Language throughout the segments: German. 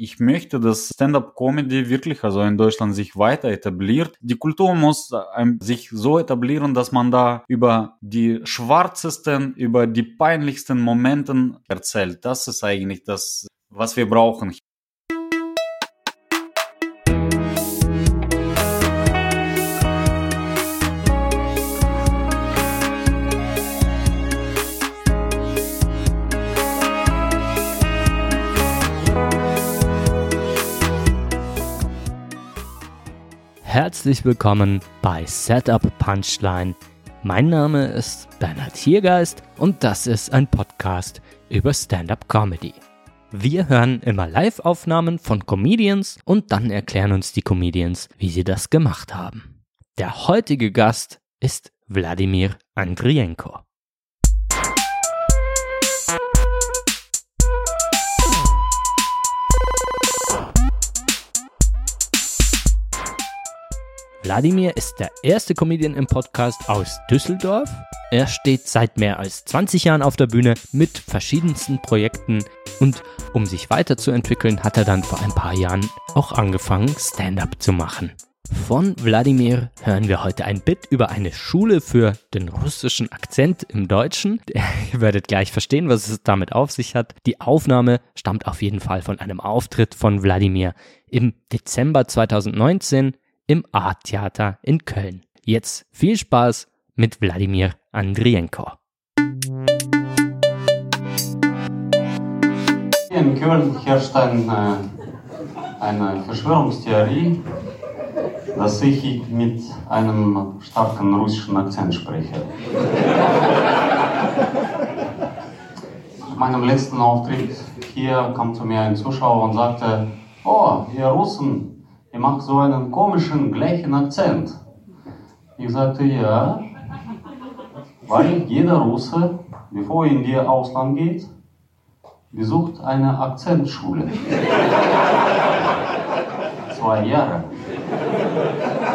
Ich möchte, dass Stand-up-Comedy wirklich also in Deutschland sich weiter etabliert. Die Kultur muss sich so etablieren, dass man da über die schwarzesten, über die peinlichsten Momenten erzählt. Das ist eigentlich das, was wir brauchen. Herzlich willkommen bei Setup Punchline. Mein Name ist Bernhard Hiergeist und das ist ein Podcast über Stand-up Comedy. Wir hören immer Live-Aufnahmen von Comedians und dann erklären uns die Comedians, wie sie das gemacht haben. Der heutige Gast ist Wladimir Andrienko. Wladimir ist der erste Comedian im Podcast aus Düsseldorf. Er steht seit mehr als 20 Jahren auf der Bühne mit verschiedensten Projekten und um sich weiterzuentwickeln, hat er dann vor ein paar Jahren auch angefangen, Stand-up zu machen. Von Wladimir hören wir heute ein Bit über eine Schule für den russischen Akzent im Deutschen. Ihr werdet gleich verstehen, was es damit auf sich hat. Die Aufnahme stammt auf jeden Fall von einem Auftritt von Wladimir im Dezember 2019 im Art-Theater in Köln. Jetzt viel Spaß mit Wladimir Andrienko. In Köln herrscht ein, äh, eine Verschwörungstheorie, dass ich mit einem starken russischen Akzent spreche. Nach meinem letzten Auftritt hier kam zu mir ein Zuschauer und sagte, oh, ihr Russen, ihr macht so einen komischen, gleichen Akzent. Ich sagte, ja, weil jeder Russe, bevor er in die Ausland geht, besucht eine Akzentschule. Zwei Jahre.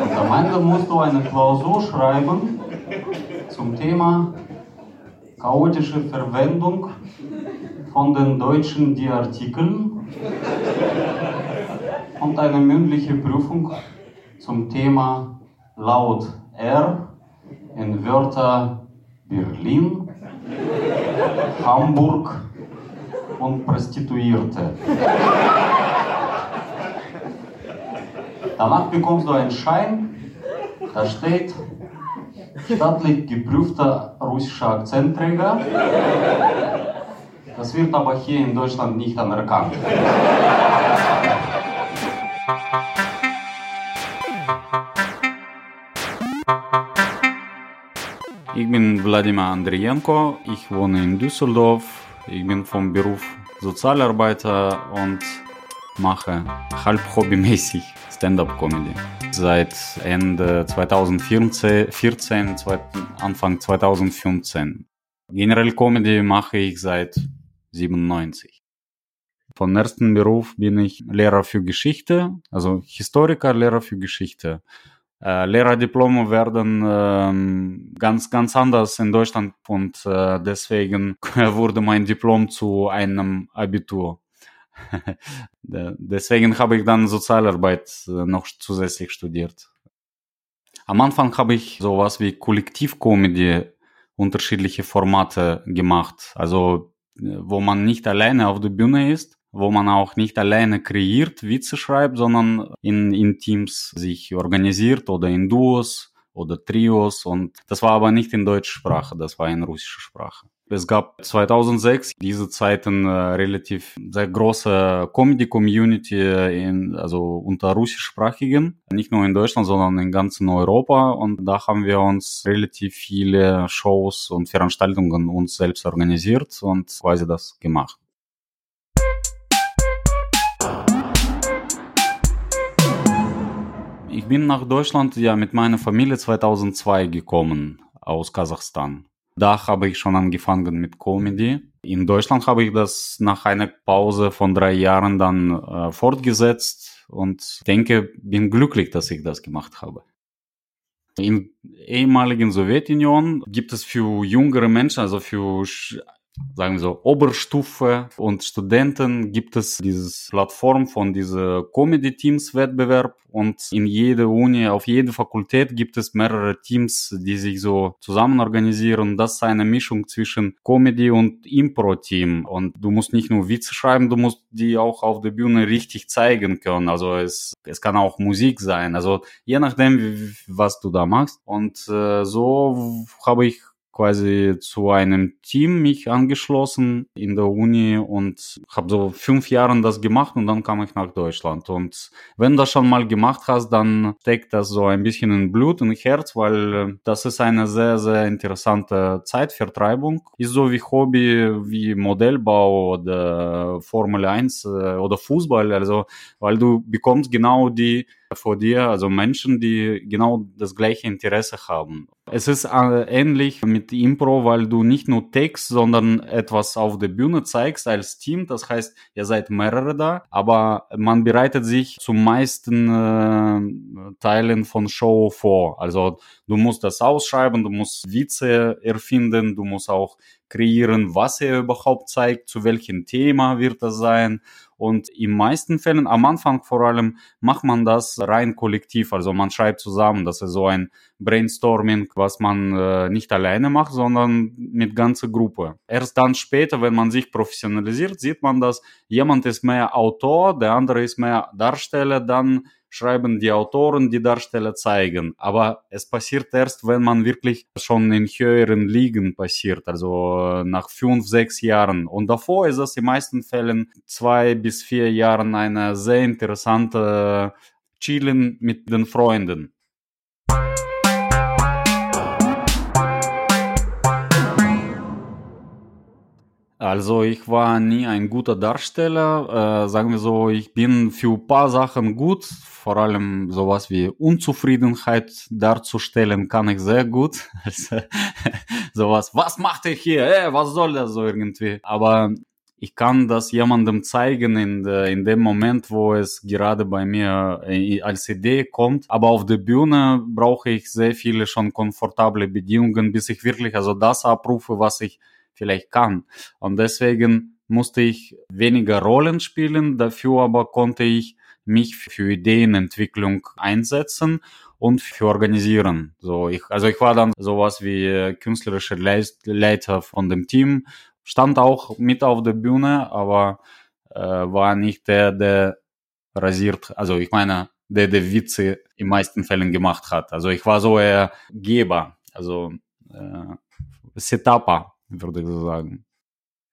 Und am Ende musst du eine Klausur schreiben zum Thema chaotische Verwendung von den deutschen Die-Artikeln und eine mündliche Prüfung zum Thema laut R in Wörter Berlin, Hamburg und Prostituierte. Danach bekommst du einen Schein, da steht staatlich geprüfter russischer Akzentträger. Das wird aber hier in Deutschland nicht anerkannt. Ich bin Wladimir Andrienko, ich wohne in Düsseldorf. Ich bin vom Beruf Sozialarbeiter und mache halb hobbymäßig Stand-up-Comedy. Seit Ende 2014, 14, Anfang 2015. Generell Comedy mache ich seit 97. Von ersten Beruf bin ich Lehrer für Geschichte, also Historiker, Lehrer für Geschichte. Äh, Lehrerdiplome werden ähm, ganz, ganz anders in Deutschland und äh, deswegen wurde mein Diplom zu einem Abitur. deswegen habe ich dann Sozialarbeit äh, noch zusätzlich studiert. Am Anfang habe ich sowas wie Kollektivcomedy, unterschiedliche Formate gemacht. Also, äh, wo man nicht alleine auf der Bühne ist, wo man auch nicht alleine kreiert, Witze schreibt, sondern in, in Teams sich organisiert oder in Duos oder Trios und das war aber nicht in deutscher Sprache, das war in russischer Sprache. Es gab 2006 diese Zeiten äh, relativ sehr große Comedy-Community in, also unter russischsprachigen, nicht nur in Deutschland, sondern in ganzen Europa und da haben wir uns relativ viele Shows und Veranstaltungen uns selbst organisiert und quasi das gemacht. Ich bin nach Deutschland ja mit meiner Familie 2002 gekommen aus Kasachstan. Da habe ich schon angefangen mit Comedy. In Deutschland habe ich das nach einer Pause von drei Jahren dann äh, fortgesetzt und denke, bin glücklich, dass ich das gemacht habe. In ehemaligen Sowjetunion gibt es für jüngere Menschen, also für sagen wir so, Oberstufe und Studenten gibt es dieses Plattform von dieser Comedy-Teams-Wettbewerb und in jeder Uni, auf jeder Fakultät gibt es mehrere Teams, die sich so zusammen organisieren. Das ist eine Mischung zwischen Comedy und Impro-Team und du musst nicht nur Witze schreiben, du musst die auch auf der Bühne richtig zeigen können. Also es, es kann auch Musik sein, also je nachdem, was du da machst. Und äh, so habe ich quasi zu einem Team mich angeschlossen in der Uni und habe so fünf Jahre das gemacht und dann kam ich nach Deutschland. Und wenn du das schon mal gemacht hast, dann steckt das so ein bisschen in Blut und Herz, weil äh, das ist eine sehr, sehr interessante Zeitvertreibung. Ist so wie Hobby, wie Modellbau oder Formel 1 äh, oder Fußball, also weil du bekommst genau die vor dir, also Menschen, die genau das gleiche Interesse haben. Es ist äh, ähnlich mit Impro, weil du nicht nur Text, sondern etwas auf der Bühne zeigst als Team. Das heißt, ihr seid mehrere da, aber man bereitet sich zum meisten äh, Teilen von Show vor. Also du musst das ausschreiben, du musst Witze erfinden, du musst auch kreieren, was er überhaupt zeigt, zu welchem Thema wird das sein und in meisten Fällen, am Anfang vor allem, macht man das rein kollektiv. Also man schreibt zusammen. Das ist so ein Brainstorming, was man äh, nicht alleine macht, sondern mit ganzer Gruppe. Erst dann später, wenn man sich professionalisiert, sieht man, dass jemand ist mehr Autor, der andere ist mehr Darsteller, dann schreiben die Autoren, die Darsteller zeigen. Aber es passiert erst, wenn man wirklich schon in höheren Ligen passiert, also nach fünf, sechs Jahren. Und davor ist es in meisten Fällen zwei bis vier Jahren eine sehr interessante Chillen mit den Freunden. Also ich war nie ein guter Darsteller. Äh, sagen wir so, ich bin für ein paar Sachen gut. Vor allem sowas wie Unzufriedenheit darzustellen kann ich sehr gut. Also, sowas, was macht ihr hier? Ey, äh, was soll das so irgendwie? Aber ich kann das jemandem zeigen in, de, in dem Moment, wo es gerade bei mir äh, als Idee kommt. Aber auf der Bühne brauche ich sehr viele schon komfortable Bedingungen, bis ich wirklich also das abrufe, was ich vielleicht kann. Und deswegen musste ich weniger Rollen spielen, dafür aber konnte ich mich für Ideenentwicklung einsetzen und für organisieren. So ich, also ich war dann sowas wie äh, künstlerischer Leiter von dem Team, stand auch mit auf der Bühne, aber äh, war nicht der, der rasiert, also ich meine, der der Witze in meisten Fällen gemacht hat. Also ich war so eher Geber, also äh, Setupper würde ich so sagen.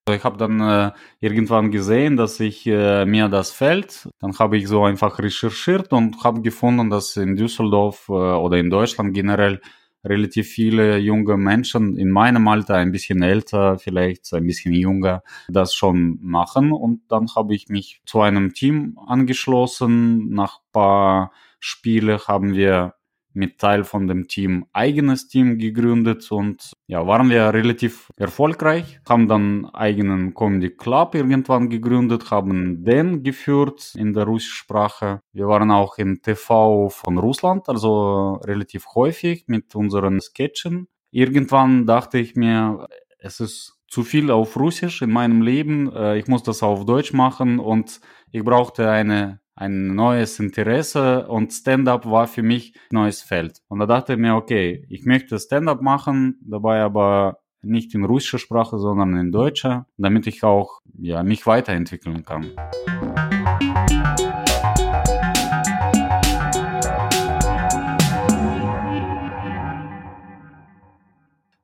Also ich habe dann äh, irgendwann gesehen, dass ich äh, mir das fällt. Dann habe ich so einfach recherchiert und habe gefunden, dass in Düsseldorf äh, oder in Deutschland generell relativ viele junge Menschen in meinem Alter, ein bisschen älter, vielleicht ein bisschen jünger, das schon machen. Und dann habe ich mich zu einem Team angeschlossen. Nach paar Spiele haben wir mit Teil von dem Team eigenes Team gegründet und ja, waren wir relativ erfolgreich, haben dann eigenen Comedy Club irgendwann gegründet, haben den geführt in der russischen Sprache. Wir waren auch im TV von Russland, also relativ häufig mit unseren Sketchen. Irgendwann dachte ich mir, es ist zu viel auf Russisch in meinem Leben, äh, ich muss das auf Deutsch machen und ich brauchte eine ein neues Interesse und Stand-up war für mich ein neues Feld. Und da dachte ich mir, okay, ich möchte Stand-up machen, dabei aber nicht in russischer Sprache, sondern in deutscher, damit ich auch ja, mich weiterentwickeln kann.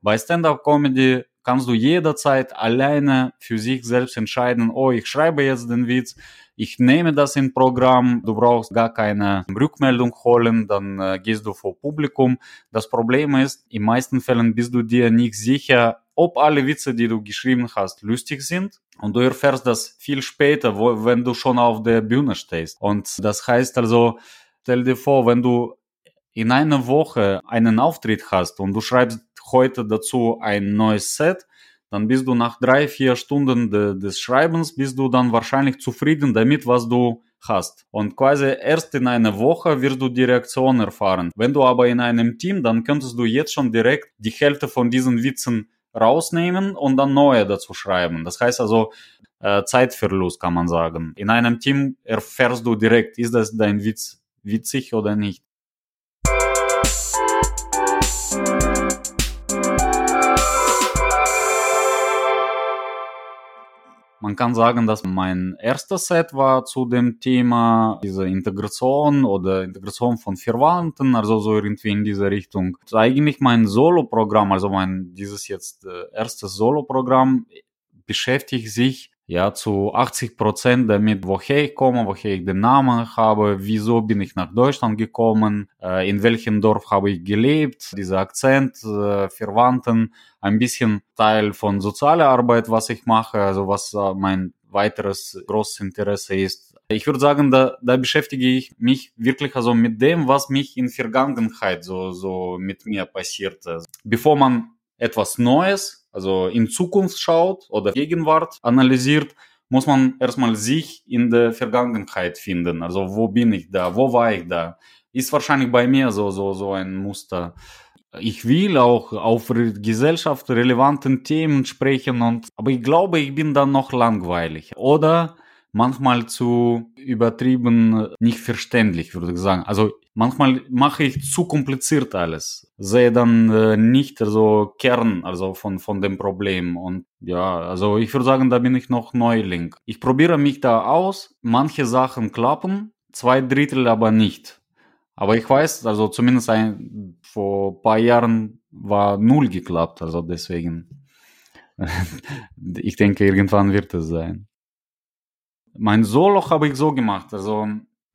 Bei Stand-up-Comedy kannst du jederzeit alleine für sich selbst entscheiden, oh, ich schreibe jetzt den Witz, ich nehme das in Programm, du brauchst gar keine Rückmeldung holen, dann äh, gehst du vor Publikum. Das Problem ist, in meisten Fällen bist du dir nicht sicher, ob alle Witze, die du geschrieben hast, lustig sind. Und du erfährst das viel später, wo, wenn du schon auf der Bühne stehst. Und das heißt also, stell dir vor, wenn du in einer Woche einen Auftritt hast und du schreibst heute dazu ein neues Set, dann bist du nach drei, vier Stunden de, des Schreibens, bist du dann wahrscheinlich zufrieden damit, was du hast. Und quasi erst in einer Woche wirst du die Reaktion erfahren. Wenn du aber in einem Team, dann könntest du jetzt schon direkt die Hälfte von diesen Witzen rausnehmen und dann neue dazu schreiben. Das heißt also äh, Zeitverlust kann man sagen. In einem Team erfährst du direkt, ist das dein Witz witzig oder nicht. Man kann sagen, dass mein erster Set war zu dem Thema diese Integration oder Integration von Verwandten, also so irgendwie in diese Richtung. Eigentlich mein Solo-Programm, also mein dieses jetzt äh, erstes Solo-Programm beschäftigt sich ja, zu 80 Prozent damit, woher ich komme, woher ich den Namen habe, wieso bin ich nach Deutschland gekommen, in welchem Dorf habe ich gelebt, dieser Akzent, Verwandten, ein bisschen Teil von sozialer Arbeit, was ich mache, also was mein weiteres großes Interesse ist. Ich würde sagen, da, da beschäftige ich mich wirklich also mit dem, was mich in Vergangenheit so, so mit mir passierte. Bevor man etwas Neues also in Zukunft schaut oder Gegenwart analysiert, muss man erstmal sich in der Vergangenheit finden. Also wo bin ich da? Wo war ich da? Ist wahrscheinlich bei mir so, so, so ein Muster. Ich will auch auf Gesellschaft relevanten Themen sprechen und, aber ich glaube, ich bin dann noch langweilig. Oder manchmal zu übertrieben nicht verständlich, würde ich sagen. Also manchmal mache ich zu kompliziert alles, sehe dann äh, nicht so Kern also von, von dem Problem. Und ja, also ich würde sagen, da bin ich noch Neuling. Ich probiere mich da aus, manche Sachen klappen, zwei Drittel aber nicht. Aber ich weiß, also zumindest ein, vor ein paar Jahren war null geklappt, also deswegen. ich denke, irgendwann wird es sein. Mein Solo habe ich so gemacht, also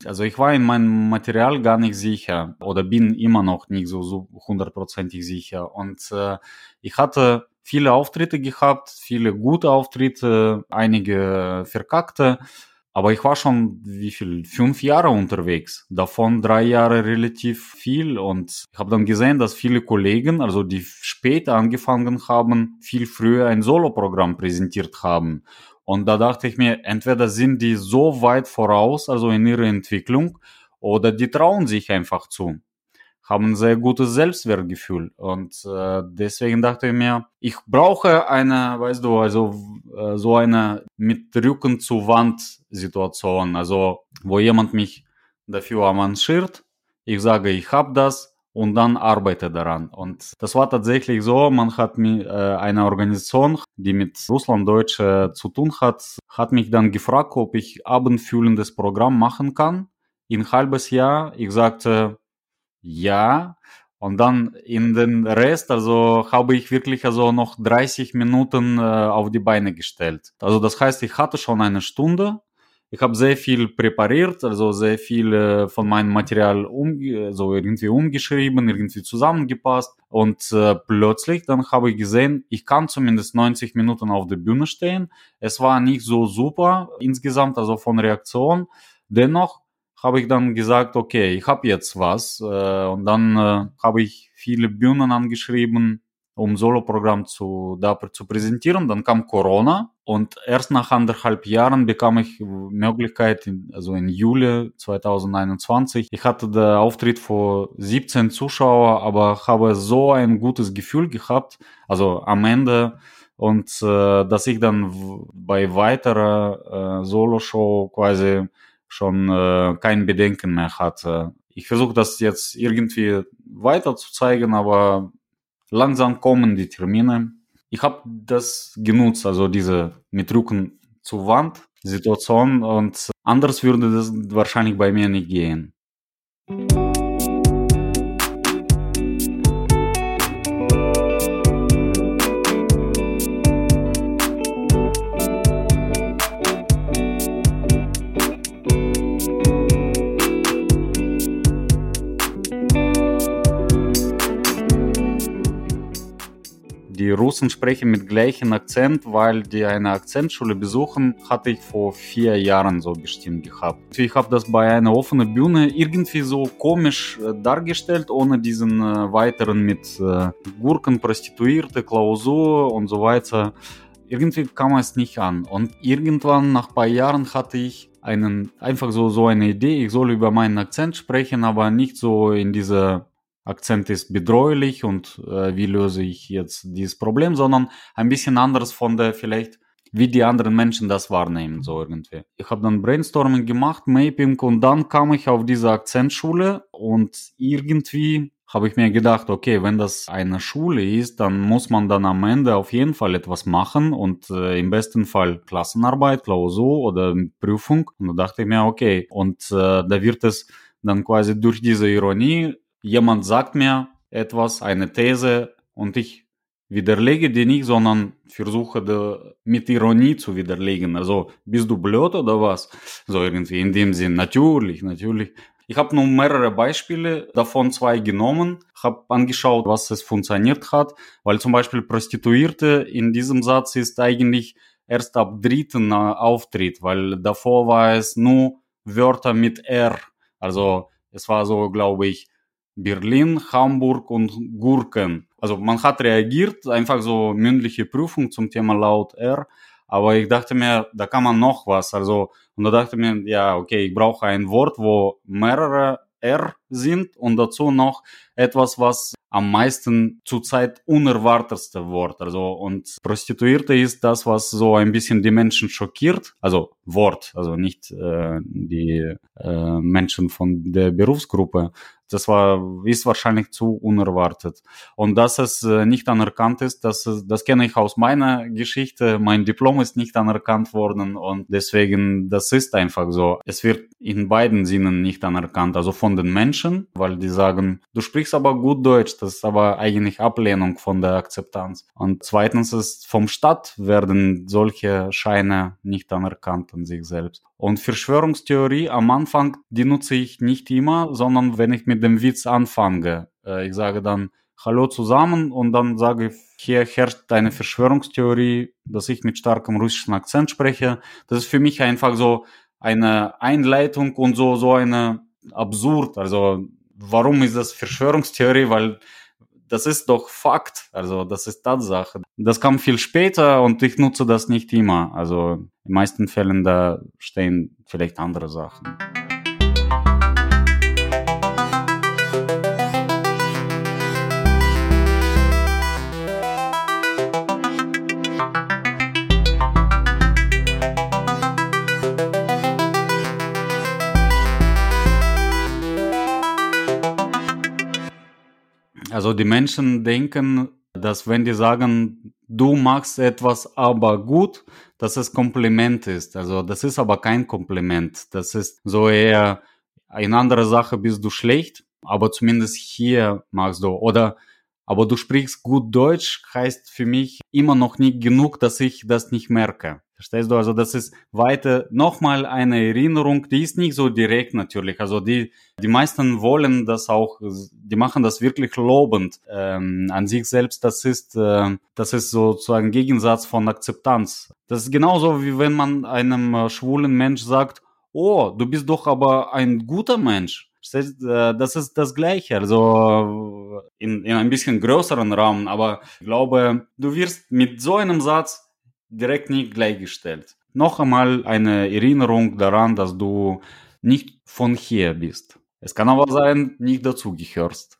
also ich war in meinem Material gar nicht sicher oder bin immer noch nicht so hundertprozentig sicher. Und äh, ich hatte viele Auftritte gehabt, viele gute Auftritte, einige verkackte. Aber ich war schon, wie viel, fünf Jahre unterwegs. Davon drei Jahre relativ viel. Und ich habe dann gesehen, dass viele Kollegen, also die später angefangen haben, viel früher ein Soloprogramm präsentiert haben. Und da dachte ich mir, entweder sind die so weit voraus, also in ihrer Entwicklung, oder die trauen sich einfach zu, haben sehr gutes Selbstwertgefühl. Und äh, deswegen dachte ich mir, ich brauche eine, weißt du, also äh, so eine mit Rücken zu Wand Situation, also wo jemand mich dafür avanciert, ich sage, ich habe das, und dann arbeite daran. Und das war tatsächlich so, man hat mir äh, eine Organisation, die mit Russlanddeutsche zu tun hat, hat mich dann gefragt, ob ich abendfüllendes Programm machen kann. In halbes Jahr. Ich sagte ja. Und dann in den Rest, also habe ich wirklich also noch 30 Minuten äh, auf die Beine gestellt. Also das heißt, ich hatte schon eine Stunde ich habe sehr viel präpariert, also sehr viel äh, von meinem Material um, so irgendwie umgeschrieben, irgendwie zusammengepasst. Und äh, plötzlich dann habe ich gesehen, ich kann zumindest 90 Minuten auf der Bühne stehen. Es war nicht so super insgesamt, also von Reaktion. Dennoch habe ich dann gesagt, okay, ich habe jetzt was. Äh, und dann äh, habe ich viele Bühnen angeschrieben, um Soloprogramm zu, da zu präsentieren. Dann kam Corona und erst nach anderthalb Jahren bekam ich Möglichkeit, also in Juli 2021. Ich hatte den Auftritt vor 17 Zuschauer, aber habe so ein gutes Gefühl gehabt, also am Ende und äh, dass ich dann bei weiterer äh, Solo-Show quasi schon äh, kein Bedenken mehr hatte. Ich versuche das jetzt irgendwie weiter zu zeigen, aber langsam kommen die Termine. Ich habe das genutzt, also diese mit Rücken zur Wand Situation und anders würde das wahrscheinlich bei mir nicht gehen. Russen sprechen mit gleichem Akzent, weil die eine Akzentschule besuchen, hatte ich vor vier Jahren so bestimmt gehabt. Ich habe das bei einer offenen Bühne irgendwie so komisch äh, dargestellt, ohne diesen äh, weiteren mit äh, Gurken, Prostituierte, Klausur und so weiter. Irgendwie kam es nicht an. Und irgendwann nach ein paar Jahren hatte ich einen, einfach so, so eine Idee, ich soll über meinen Akzent sprechen, aber nicht so in dieser Akzent ist bedrohlich und äh, wie löse ich jetzt dieses Problem, sondern ein bisschen anderes von der vielleicht wie die anderen Menschen das wahrnehmen, so irgendwie. Ich habe dann Brainstorming gemacht, Mapping und dann kam ich auf diese Akzentschule und irgendwie habe ich mir gedacht, okay, wenn das eine Schule ist, dann muss man dann am Ende auf jeden Fall etwas machen und äh, im besten Fall Klassenarbeit, Klausur oder Prüfung. Und da dachte ich mir, okay, und äh, da wird es dann quasi durch diese Ironie, jemand sagt mir etwas, eine These und ich widerlege die nicht, sondern versuche de, mit Ironie zu widerlegen. Also, bist du blöd oder was? So irgendwie in dem Sinn. Natürlich, natürlich. Ich habe nur mehrere Beispiele, davon zwei genommen, habe angeschaut, was es funktioniert hat, weil zum Beispiel Prostituierte in diesem Satz ist eigentlich erst ab dritten Auftritt, weil davor war es nur Wörter mit R. Also es war so, glaube ich, Berlin, Hamburg und Gurken. Also man hat reagiert, einfach so mündliche Prüfung zum Thema laut R. Aber ich dachte mir, da kann man noch was. Also, und da dachte mir, ja, okay, ich brauche ein Wort, wo mehrere R sind und dazu noch etwas, was am meisten zurzeit unerwartetste Wort. Also, und Prostituierte ist das, was so ein bisschen die Menschen schockiert. Also, Wort, also nicht äh, die äh, Menschen von der Berufsgruppe. Das war, ist wahrscheinlich zu unerwartet. Und dass es äh, nicht anerkannt ist, das, das kenne ich aus meiner Geschichte. Mein Diplom ist nicht anerkannt worden und deswegen, das ist einfach so. Es wird in beiden Sinnen nicht anerkannt. Also von den Menschen, weil die sagen, du sprichst aber gut Deutsch. Das ist aber eigentlich Ablehnung von der Akzeptanz. Und zweitens ist vom Staat werden solche Scheine nicht anerkannt an sich selbst. Und Verschwörungstheorie am Anfang, die nutze ich nicht immer, sondern wenn ich mit dem Witz anfange. Äh, ich sage dann Hallo zusammen und dann sage ich, hier herrscht eine Verschwörungstheorie, dass ich mit starkem russischen Akzent spreche. Das ist für mich einfach so eine Einleitung und so, so eine absurd. Also warum ist das Verschwörungstheorie? Weil das ist doch Fakt, also das ist Tatsache. Das kam viel später und ich nutze das nicht immer. Also in meisten Fällen da stehen vielleicht andere Sachen. Also die Menschen denken, dass wenn die sagen, du machst etwas aber gut, dass es Kompliment ist. Also das ist aber kein Kompliment. Das ist so eher in anderer Sache bist du schlecht, aber zumindest hier machst du. Oder aber du sprichst gut Deutsch, heißt für mich immer noch nicht genug, dass ich das nicht merke. Verstehst du? Also das ist weiter nochmal eine Erinnerung, die ist nicht so direkt natürlich. Also die, die meisten wollen das auch, die machen das wirklich lobend ähm, an sich selbst. Das ist, äh, das ist sozusagen Gegensatz von Akzeptanz. Das ist genauso wie wenn man einem äh, schwulen Mensch sagt, oh, du bist doch aber ein guter Mensch. Äh, das ist das Gleiche, also in, in ein bisschen größeren Rahmen, aber ich glaube, du wirst mit so einem Satz direkt nicht gleichgestellt. Noch einmal eine Erinnerung daran, dass du nicht von hier bist. Es kann aber sein, nicht dazugehörst.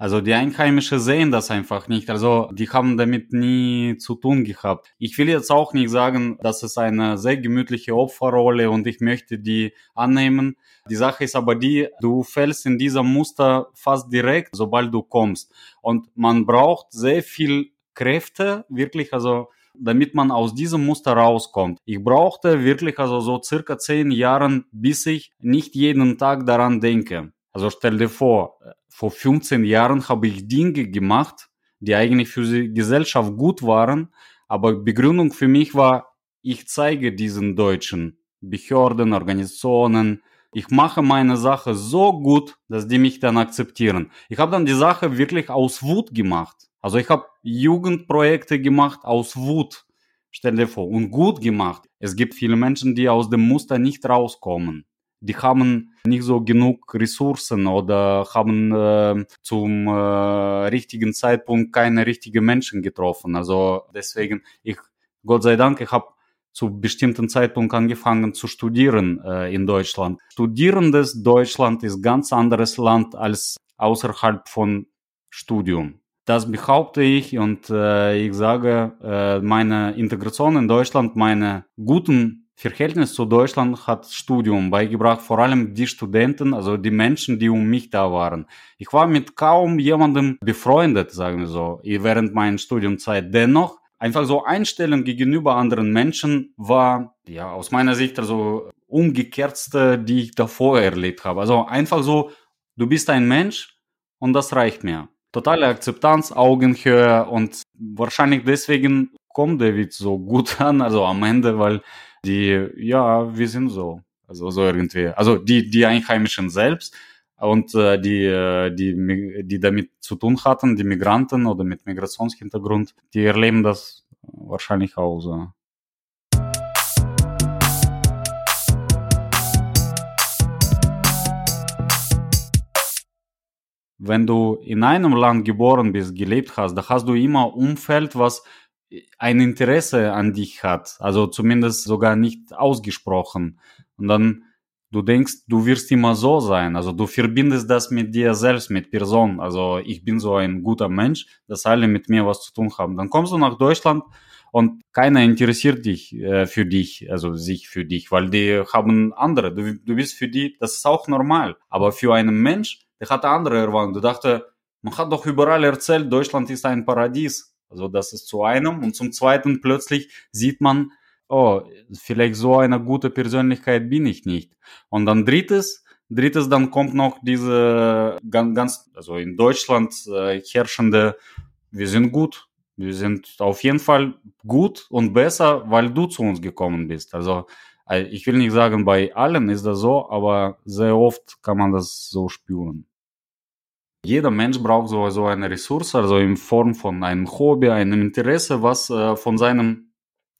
Also die Einheimische sehen das einfach nicht. Also die haben damit nie zu tun gehabt. Ich will jetzt auch nicht sagen, dass es eine sehr gemütliche Opferrolle und ich möchte die annehmen. Die Sache ist aber die, du fällst in dieser Muster fast direkt, sobald du kommst. Und man braucht sehr viel Kräfte, wirklich, also damit man aus diesem Muster rauskommt. Ich brauchte wirklich also so circa zehn Jahren, bis ich nicht jeden Tag daran denke. Also stell dir vor, vor 15 Jahren habe ich Dinge gemacht, die eigentlich für die Gesellschaft gut waren, aber Begründung für mich war, ich zeige diesen Deutschen, Behörden, Organisationen, ich mache meine Sache so gut, dass die mich dann akzeptieren. Ich habe dann die Sache wirklich aus Wut gemacht. Also ich habe Jugendprojekte gemacht aus Wut. Stell dir vor, und gut gemacht. Es gibt viele Menschen, die aus dem Muster nicht rauskommen die haben nicht so genug Ressourcen oder haben äh, zum äh, richtigen Zeitpunkt keine richtigen Menschen getroffen. Also deswegen, ich Gott sei Dank, ich habe zu bestimmten Zeitpunkt angefangen zu studieren äh, in Deutschland. Studierendes Deutschland ist ganz anderes Land als außerhalb von Studium. Das behaupte ich und äh, ich sage, äh, meine Integration in Deutschland, meine guten Verhältnis zu Deutschland hat Studium beigebracht, vor allem die Studenten, also die Menschen, die um mich da waren. Ich war mit kaum jemandem befreundet, sagen wir so, während meiner Studiumzeit. Dennoch, einfach so Einstellung gegenüber anderen Menschen war, ja, aus meiner Sicht also umgekehrtste, die ich davor erlebt habe. Also einfach so, du bist ein Mensch und das reicht mir. Totale Akzeptanz, Augenhöhe und wahrscheinlich deswegen kommt Witz so gut an, also am Ende, weil die, ja, wir sind so. Also so irgendwie. Also die, die Einheimischen selbst und äh, die, äh, die, die damit zu tun hatten, die Migranten oder mit Migrationshintergrund, die erleben das wahrscheinlich auch so. Wenn du in einem Land geboren bist, gelebt hast, da hast du immer Umfeld, was ein Interesse an dich hat, also zumindest sogar nicht ausgesprochen. Und dann du denkst, du wirst immer so sein. Also du verbindest das mit dir selbst, mit Person. Also ich bin so ein guter Mensch, dass alle mit mir was zu tun haben. Dann kommst du nach Deutschland und keiner interessiert dich äh, für dich, also sich für dich, weil die haben andere. Du, du bist für die, das ist auch normal. Aber für einen Mensch, der hat andere Erwartungen. Du dachte, man hat doch überall erzählt, Deutschland ist ein Paradies. Also das ist zu einem. Und zum Zweiten plötzlich sieht man, oh, vielleicht so eine gute Persönlichkeit bin ich nicht. Und dann drittes, drittes, dann kommt noch diese ganz, also in Deutschland äh, herrschende, wir sind gut, wir sind auf jeden Fall gut und besser, weil du zu uns gekommen bist. Also äh, ich will nicht sagen, bei allen ist das so, aber sehr oft kann man das so spüren. Jeder Mensch braucht so, so eine Ressource, also in Form von einem Hobby, einem Interesse, was äh, von seinem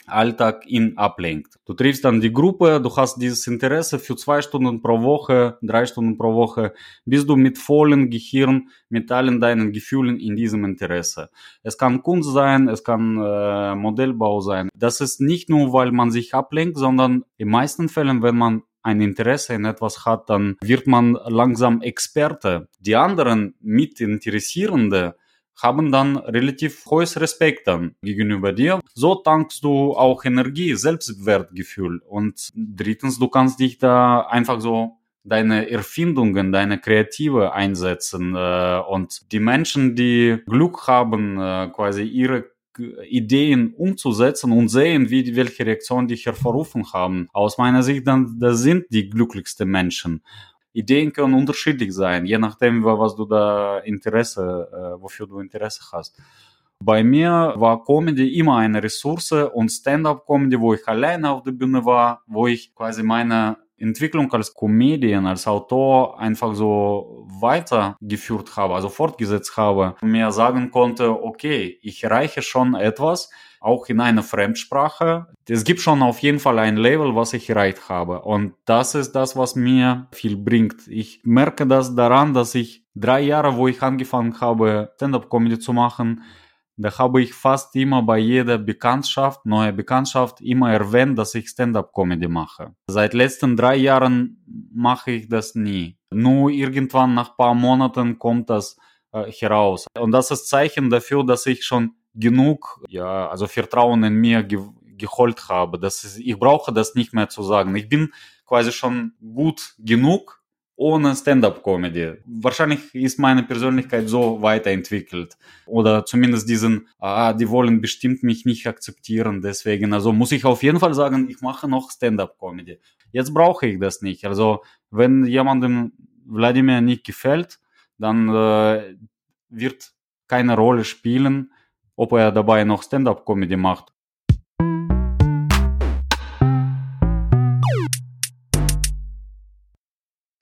Alltag ihn ablenkt. Du triffst dann die Gruppe, du hast dieses Interesse für zwei Stunden pro Woche, drei Stunden pro Woche, bist du mit vollem Gehirn, mit allen deinen Gefühlen in diesem Interesse. Es kann Kunst sein, es kann äh, Modellbau sein. Das ist nicht nur, weil man sich ablenkt, sondern in meisten Fällen, wenn man ein Interesse in etwas hat, dann wird man langsam Experte. Die anderen Mitinteressierende haben dann relativ hohes Respekt dann gegenüber dir. So tankst du auch Energie, Selbstwertgefühl. Und drittens, du kannst dich da einfach so deine Erfindungen, deine Kreative einsetzen. Äh, und die Menschen, die Glück haben, äh, quasi ihre Ideen umzusetzen und sehen, wie welche Reaktion die hervorrufen haben. Aus meiner Sicht, dann, das sind die glücklichsten Menschen. Ideen können unterschiedlich sein, je nachdem, was du da Interesse, äh, wofür du Interesse hast. Bei mir war Comedy immer eine Ressource und Stand-up-Comedy, wo ich alleine auf der Bühne war, wo ich quasi meine Entwicklung als Comedian, als Autor einfach so weitergeführt habe, also fortgesetzt habe, mir sagen konnte, okay, ich erreiche schon etwas, auch in einer Fremdsprache. Es gibt schon auf jeden Fall ein Level, was ich erreicht habe. Und das ist das, was mir viel bringt. Ich merke das daran, dass ich drei Jahre, wo ich angefangen habe, Stand-up-Comedy zu machen, da habe ich fast immer bei jeder Bekanntschaft, neue Bekanntschaft, immer erwähnt, dass ich Stand-up-Comedy mache. Seit letzten drei Jahren mache ich das nie. Nur irgendwann nach paar Monaten kommt das äh, heraus. Und das ist Zeichen dafür, dass ich schon genug, ja, also Vertrauen in mir ge geholt habe. Das ist, ich brauche das nicht mehr zu sagen. Ich bin quasi schon gut genug, ohne Stand-up-Comedy. Wahrscheinlich ist meine Persönlichkeit so weiterentwickelt. Oder zumindest diesen, ah, die wollen bestimmt mich nicht akzeptieren, deswegen. Also muss ich auf jeden Fall sagen, ich mache noch Stand-up-Comedy. Jetzt brauche ich das nicht. Also wenn jemandem Wladimir nicht gefällt, dann äh, wird keine Rolle spielen, ob er dabei noch Stand-up-Comedy macht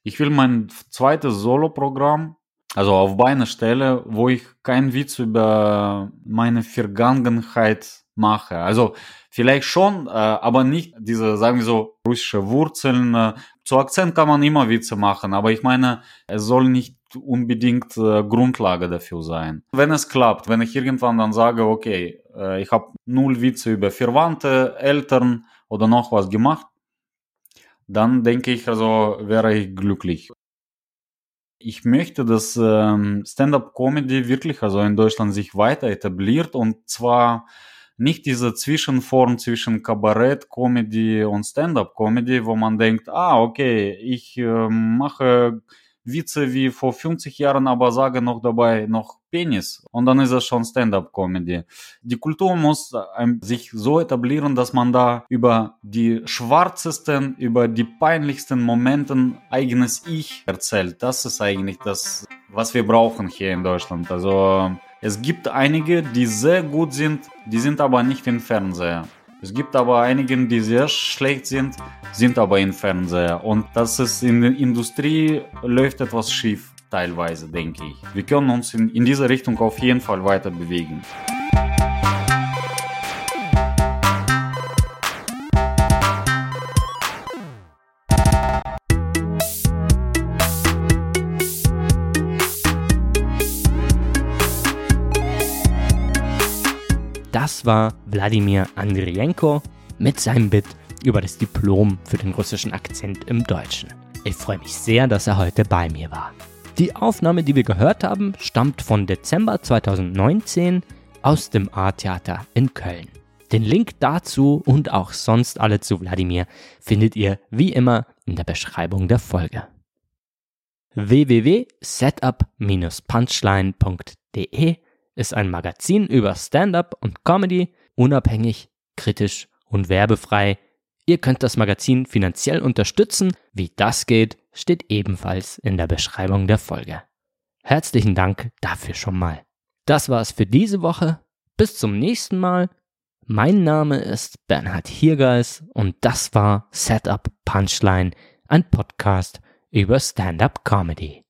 Ich will mein zweites Solo-Programm, also auf Beine stelle, wo ich keinen Witz über meine Vergangenheit mache. Also vielleicht schon, äh, aber nicht diese, sagen wir so, russische Wurzeln. Äh, zu Akzent kann man immer Witze machen, aber ich meine, es soll nicht unbedingt äh, Grundlage dafür sein. Wenn es klappt, wenn ich irgendwann dann sage, okay, äh, ich habe null Witze über Verwandte, Eltern oder noch was gemacht, dann denke ich, also wäre ich glücklich. Ich möchte, dass ähm, Stand-up-Comedy wirklich also in Deutschland sich weiter etabliert und zwar nicht diese Zwischenform zwischen Kabarett, Comedy und Stand-up-Comedy, wo man denkt, ah, okay, ich äh, mache Witze wie vor 50 Jahren, aber sage noch dabei noch Penis. Und dann ist es schon Stand-up-Comedy. Die Kultur muss sich so etablieren, dass man da über die schwarzesten, über die peinlichsten Momenten eigenes Ich erzählt. Das ist eigentlich das, was wir brauchen hier in Deutschland. Also es gibt einige, die sehr gut sind, die sind aber nicht im Fernseher. Es gibt aber einige, die sehr schlecht sind, sind aber im Fernseher. Und das ist in der Industrie läuft etwas schief, teilweise, denke ich. Wir können uns in, in diese Richtung auf jeden Fall weiter bewegen. War Wladimir Andrienko mit seinem Bit über das Diplom für den russischen Akzent im Deutschen. Ich freue mich sehr, dass er heute bei mir war. Die Aufnahme, die wir gehört haben, stammt von Dezember 2019 aus dem A-Theater in Köln. Den Link dazu und auch sonst alle zu Wladimir findet ihr wie immer in der Beschreibung der Folge. www.setup-punchline.de ist ein Magazin über Stand-up und Comedy, unabhängig, kritisch und werbefrei. Ihr könnt das Magazin finanziell unterstützen. Wie das geht, steht ebenfalls in der Beschreibung der Folge. Herzlichen Dank dafür schon mal. Das war's für diese Woche. Bis zum nächsten Mal. Mein Name ist Bernhard Hiergeis und das war Setup Punchline, ein Podcast über Stand-up Comedy.